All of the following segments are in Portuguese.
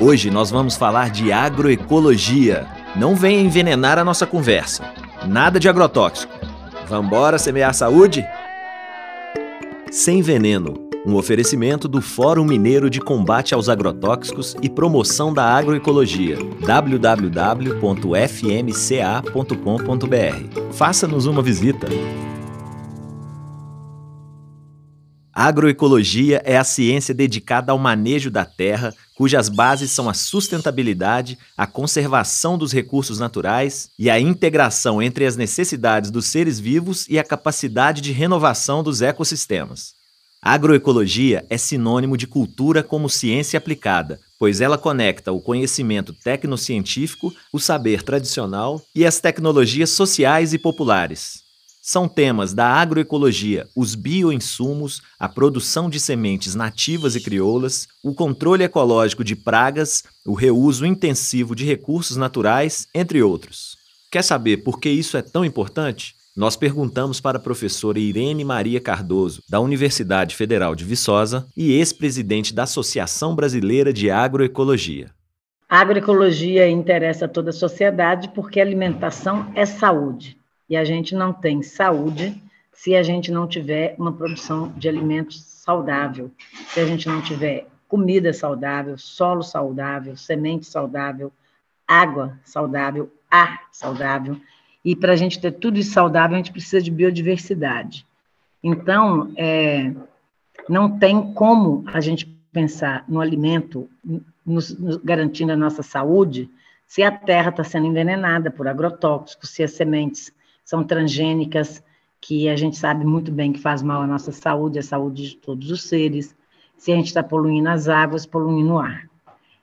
Hoje nós vamos falar de agroecologia. Não venha envenenar a nossa conversa. Nada de agrotóxico. Vambora semear saúde? Sem veneno. Um oferecimento do Fórum Mineiro de Combate aos Agrotóxicos e Promoção da Agroecologia. www.fmca.com.br. Faça-nos uma visita. Agroecologia é a ciência dedicada ao manejo da terra, cujas bases são a sustentabilidade, a conservação dos recursos naturais e a integração entre as necessidades dos seres vivos e a capacidade de renovação dos ecossistemas. Agroecologia é sinônimo de cultura como ciência aplicada, pois ela conecta o conhecimento tecnocientífico, o saber tradicional e as tecnologias sociais e populares. São temas da agroecologia os bioinsumos, a produção de sementes nativas e crioulas, o controle ecológico de pragas, o reuso intensivo de recursos naturais, entre outros. Quer saber por que isso é tão importante? Nós perguntamos para a professora Irene Maria Cardoso, da Universidade Federal de Viçosa e ex-presidente da Associação Brasileira de Agroecologia. A agroecologia interessa a toda a sociedade porque alimentação é saúde e a gente não tem saúde se a gente não tiver uma produção de alimentos saudável, se a gente não tiver comida saudável, solo saudável, semente saudável, água saudável, ar saudável. E para a gente ter tudo isso saudável, a gente precisa de biodiversidade. Então, é, não tem como a gente pensar no alimento nos, nos garantindo a nossa saúde se a terra está sendo envenenada por agrotóxicos, se as sementes são transgênicas, que a gente sabe muito bem que faz mal à nossa saúde, à saúde de todos os seres, se a gente está poluindo as águas, poluindo o ar.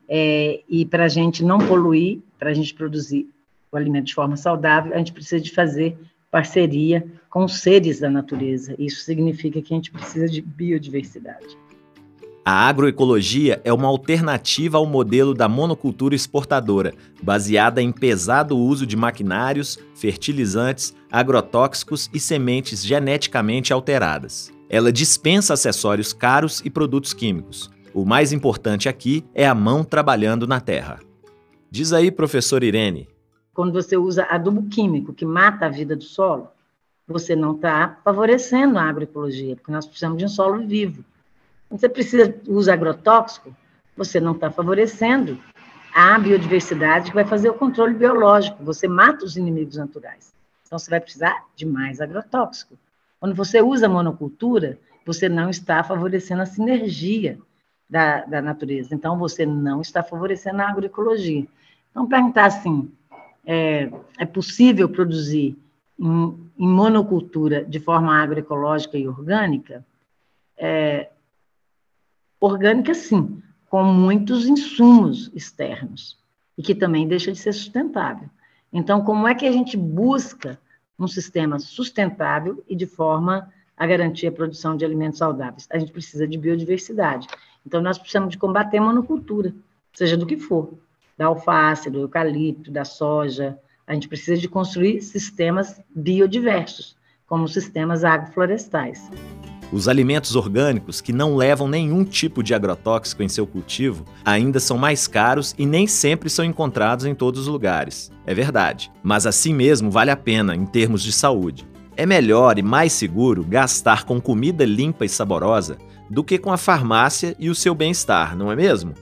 É, e para a gente não poluir, para a gente produzir o alimento de forma saudável, a gente precisa de fazer parceria com os seres da natureza. Isso significa que a gente precisa de biodiversidade. A agroecologia é uma alternativa ao modelo da monocultura exportadora, baseada em pesado uso de maquinários, fertilizantes, agrotóxicos e sementes geneticamente alteradas. Ela dispensa acessórios caros e produtos químicos. O mais importante aqui é a mão trabalhando na terra. Diz aí, professor Irene. Quando você usa adubo químico que mata a vida do solo, você não está favorecendo a agroecologia, porque nós precisamos de um solo vivo. Você precisa usar agrotóxico, você não está favorecendo a biodiversidade que vai fazer o controle biológico. Você mata os inimigos naturais. Então, você vai precisar de mais agrotóxico. Quando você usa monocultura, você não está favorecendo a sinergia da, da natureza. Então, você não está favorecendo a agroecologia. Então, perguntar assim, é, é possível produzir em, em, monocultura de forma agroecológica e orgânica? É, Orgânica, sim, com muitos insumos externos, e que também deixa de ser sustentável. Então, como é que a gente busca um sistema sustentável e de forma a garantir a produção de alimentos saudáveis? A gente precisa de biodiversidade. Então, nós precisamos de combater a monocultura, seja do que for, da alface, do eucalipto, da soja. A gente precisa de construir sistemas biodiversos, como sistemas agroflorestais. Os alimentos orgânicos, que não levam nenhum tipo de agrotóxico em seu cultivo, ainda são mais caros e nem sempre são encontrados em todos os lugares. É verdade, mas assim mesmo vale a pena em termos de saúde. É melhor e mais seguro gastar com comida limpa e saborosa do que com a farmácia e o seu bem-estar, não é mesmo?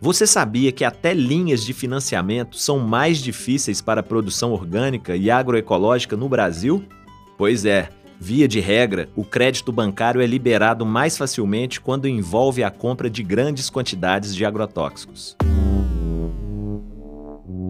Você sabia que até linhas de financiamento são mais difíceis para a produção orgânica e agroecológica no Brasil? Pois é, Via de regra, o crédito bancário é liberado mais facilmente quando envolve a compra de grandes quantidades de agrotóxicos.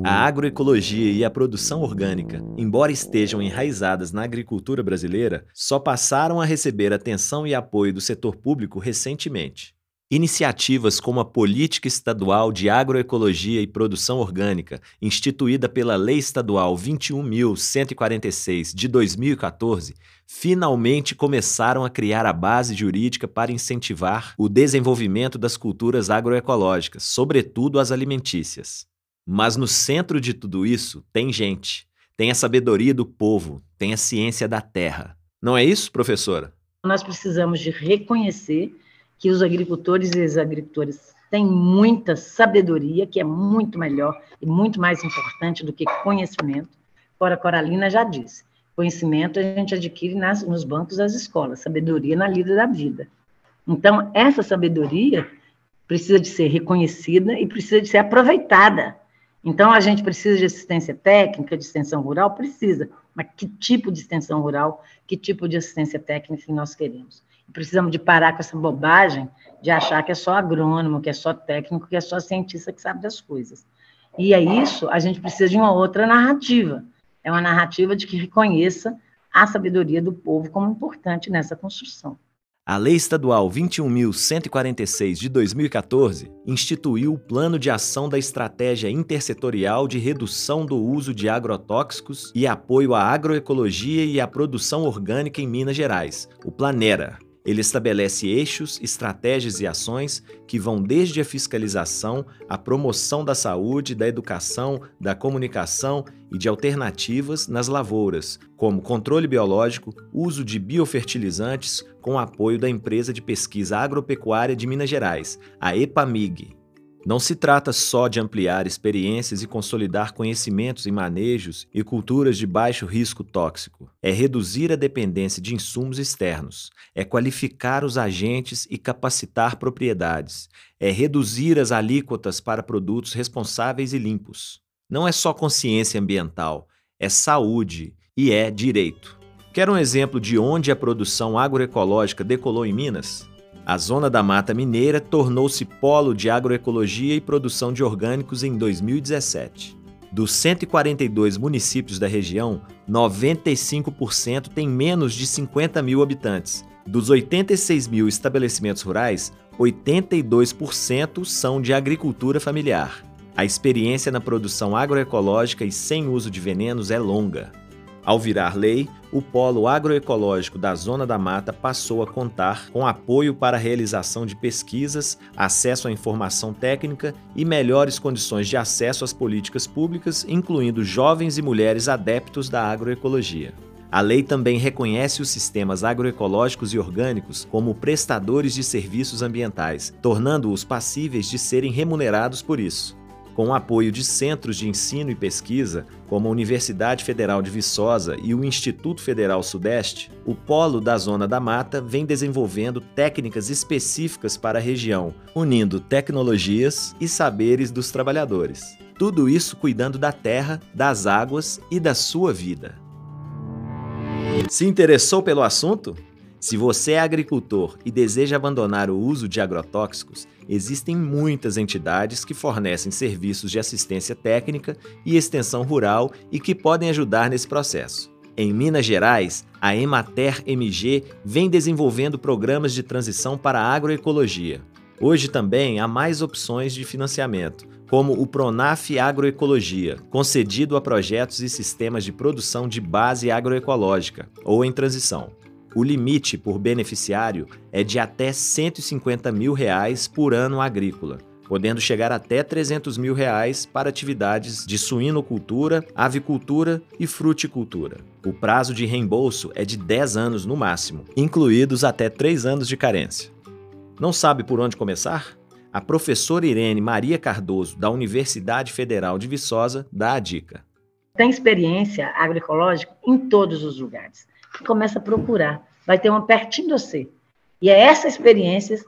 A agroecologia e a produção orgânica, embora estejam enraizadas na agricultura brasileira, só passaram a receber atenção e apoio do setor público recentemente. Iniciativas como a Política Estadual de Agroecologia e Produção Orgânica, instituída pela Lei Estadual 21.146 de 2014, finalmente começaram a criar a base jurídica para incentivar o desenvolvimento das culturas agroecológicas, sobretudo as alimentícias. Mas no centro de tudo isso tem gente, tem a sabedoria do povo, tem a ciência da terra. Não é isso, professora? Nós precisamos de reconhecer que os agricultores e as agricultoras tem muita sabedoria, que é muito melhor e muito mais importante do que conhecimento. Fora Coralina já disse, conhecimento a gente adquire nas, nos bancos das escolas, sabedoria na lida da vida. Então, essa sabedoria precisa de ser reconhecida e precisa de ser aproveitada. Então, a gente precisa de assistência técnica, de extensão rural? Precisa. Mas que tipo de extensão rural, que tipo de assistência técnica nós queremos? Precisamos de parar com essa bobagem de achar que é só agrônomo, que é só técnico, que é só cientista que sabe das coisas. E é isso, a gente precisa de uma outra narrativa. É uma narrativa de que reconheça a sabedoria do povo como importante nessa construção. A Lei Estadual 21.146 de 2014 instituiu o Plano de Ação da Estratégia Intersetorial de Redução do Uso de Agrotóxicos e Apoio à Agroecologia e à Produção Orgânica em Minas Gerais, o Planera. Ele estabelece eixos, estratégias e ações que vão desde a fiscalização, a promoção da saúde, da educação, da comunicação e de alternativas nas lavouras, como controle biológico, uso de biofertilizantes, com apoio da empresa de pesquisa agropecuária de Minas Gerais, a EPAMIG, não se trata só de ampliar experiências e consolidar conhecimentos em manejos e culturas de baixo risco tóxico. É reduzir a dependência de insumos externos. É qualificar os agentes e capacitar propriedades. É reduzir as alíquotas para produtos responsáveis e limpos. Não é só consciência ambiental, é saúde e é direito. Quer um exemplo de onde a produção agroecológica decolou em Minas? A zona da Mata Mineira tornou-se polo de agroecologia e produção de orgânicos em 2017. Dos 142 municípios da região, 95% têm menos de 50 mil habitantes. Dos 86 mil estabelecimentos rurais, 82% são de agricultura familiar. A experiência na produção agroecológica e sem uso de venenos é longa. Ao virar lei, o Polo Agroecológico da Zona da Mata passou a contar com apoio para a realização de pesquisas, acesso à informação técnica e melhores condições de acesso às políticas públicas, incluindo jovens e mulheres adeptos da agroecologia. A lei também reconhece os sistemas agroecológicos e orgânicos como prestadores de serviços ambientais, tornando-os passíveis de serem remunerados por isso. Com o apoio de centros de ensino e pesquisa, como a Universidade Federal de Viçosa e o Instituto Federal Sudeste, o Polo da Zona da Mata vem desenvolvendo técnicas específicas para a região, unindo tecnologias e saberes dos trabalhadores. Tudo isso cuidando da terra, das águas e da sua vida. Se interessou pelo assunto? Se você é agricultor e deseja abandonar o uso de agrotóxicos, existem muitas entidades que fornecem serviços de assistência técnica e extensão rural e que podem ajudar nesse processo. Em Minas Gerais, a Emater MG vem desenvolvendo programas de transição para a agroecologia. Hoje também há mais opções de financiamento, como o Pronaf Agroecologia, concedido a projetos e sistemas de produção de base agroecológica ou em transição. O limite por beneficiário é de até 150 mil reais por ano agrícola, podendo chegar até 300 mil reais para atividades de suinocultura, avicultura e fruticultura. O prazo de reembolso é de 10 anos no máximo, incluídos até 3 anos de carência. Não sabe por onde começar? A professora Irene Maria Cardoso, da Universidade Federal de Viçosa, dá a dica. Tem experiência agroecológica em todos os lugares começa a procurar. Vai ter uma pertinho de você. E é essa experiência,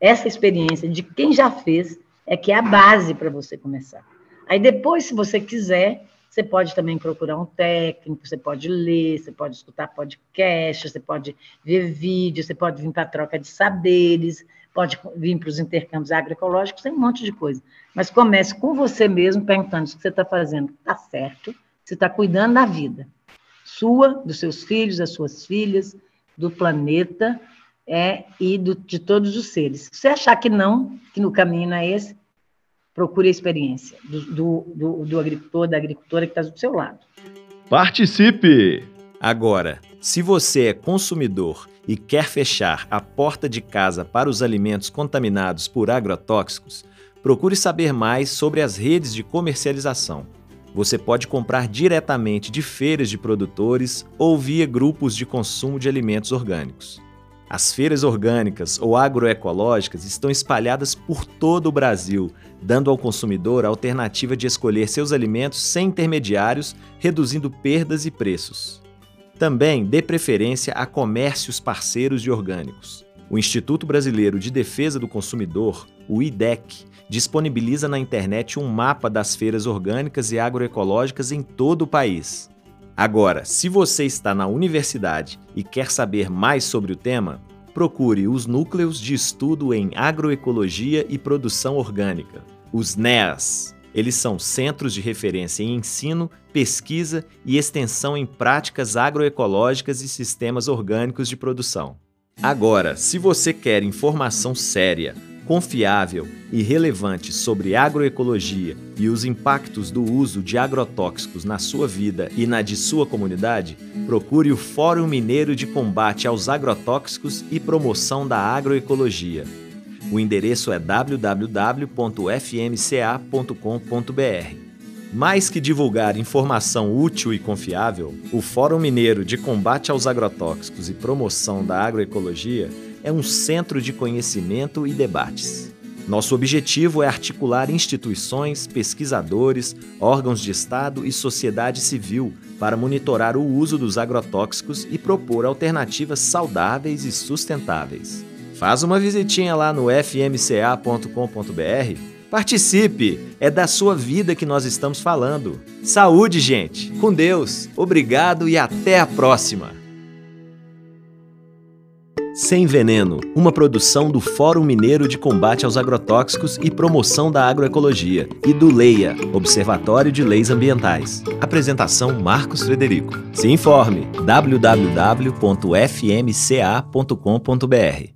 essa experiência de quem já fez, é que é a base para você começar. Aí depois, se você quiser, você pode também procurar um técnico, você pode ler, você pode escutar podcast, você pode ver vídeo, você pode vir para a troca de saberes, pode vir para os intercâmbios agroecológicos, tem um monte de coisa. Mas comece com você mesmo, perguntando se o que você está fazendo está certo, se está cuidando da vida sua, dos seus filhos, das suas filhas, do planeta é, e do, de todos os seres. Se você achar que não, que no caminho não é esse, procure a experiência do, do, do, do agricultor, da agricultora que está do seu lado. Participe! Agora, se você é consumidor e quer fechar a porta de casa para os alimentos contaminados por agrotóxicos, procure saber mais sobre as redes de comercialização você pode comprar diretamente de feiras de produtores ou via grupos de consumo de alimentos orgânicos. As feiras orgânicas ou agroecológicas estão espalhadas por todo o Brasil, dando ao consumidor a alternativa de escolher seus alimentos sem intermediários, reduzindo perdas e preços. Também dê preferência a comércios parceiros de orgânicos. O Instituto Brasileiro de Defesa do Consumidor, o IDEC, disponibiliza na internet um mapa das feiras orgânicas e agroecológicas em todo o país. Agora, se você está na universidade e quer saber mais sobre o tema, procure os Núcleos de Estudo em Agroecologia e Produção Orgânica, os NEAS. Eles são centros de referência em ensino, pesquisa e extensão em práticas agroecológicas e sistemas orgânicos de produção. Agora, se você quer informação séria, confiável e relevante sobre agroecologia e os impactos do uso de agrotóxicos na sua vida e na de sua comunidade, procure o Fórum Mineiro de Combate aos Agrotóxicos e Promoção da Agroecologia. O endereço é www.fmca.com.br. Mais que divulgar informação útil e confiável, o Fórum Mineiro de Combate aos Agrotóxicos e Promoção da Agroecologia é um centro de conhecimento e debates. Nosso objetivo é articular instituições, pesquisadores, órgãos de Estado e sociedade civil para monitorar o uso dos agrotóxicos e propor alternativas saudáveis e sustentáveis. Faz uma visitinha lá no fmca.com.br. Participe! É da sua vida que nós estamos falando. Saúde, gente! Com Deus! Obrigado e até a próxima! Sem Veneno, uma produção do Fórum Mineiro de Combate aos Agrotóxicos e Promoção da Agroecologia e do LEIA, Observatório de Leis Ambientais. Apresentação Marcos Frederico. Se informe www.fmca.com.br.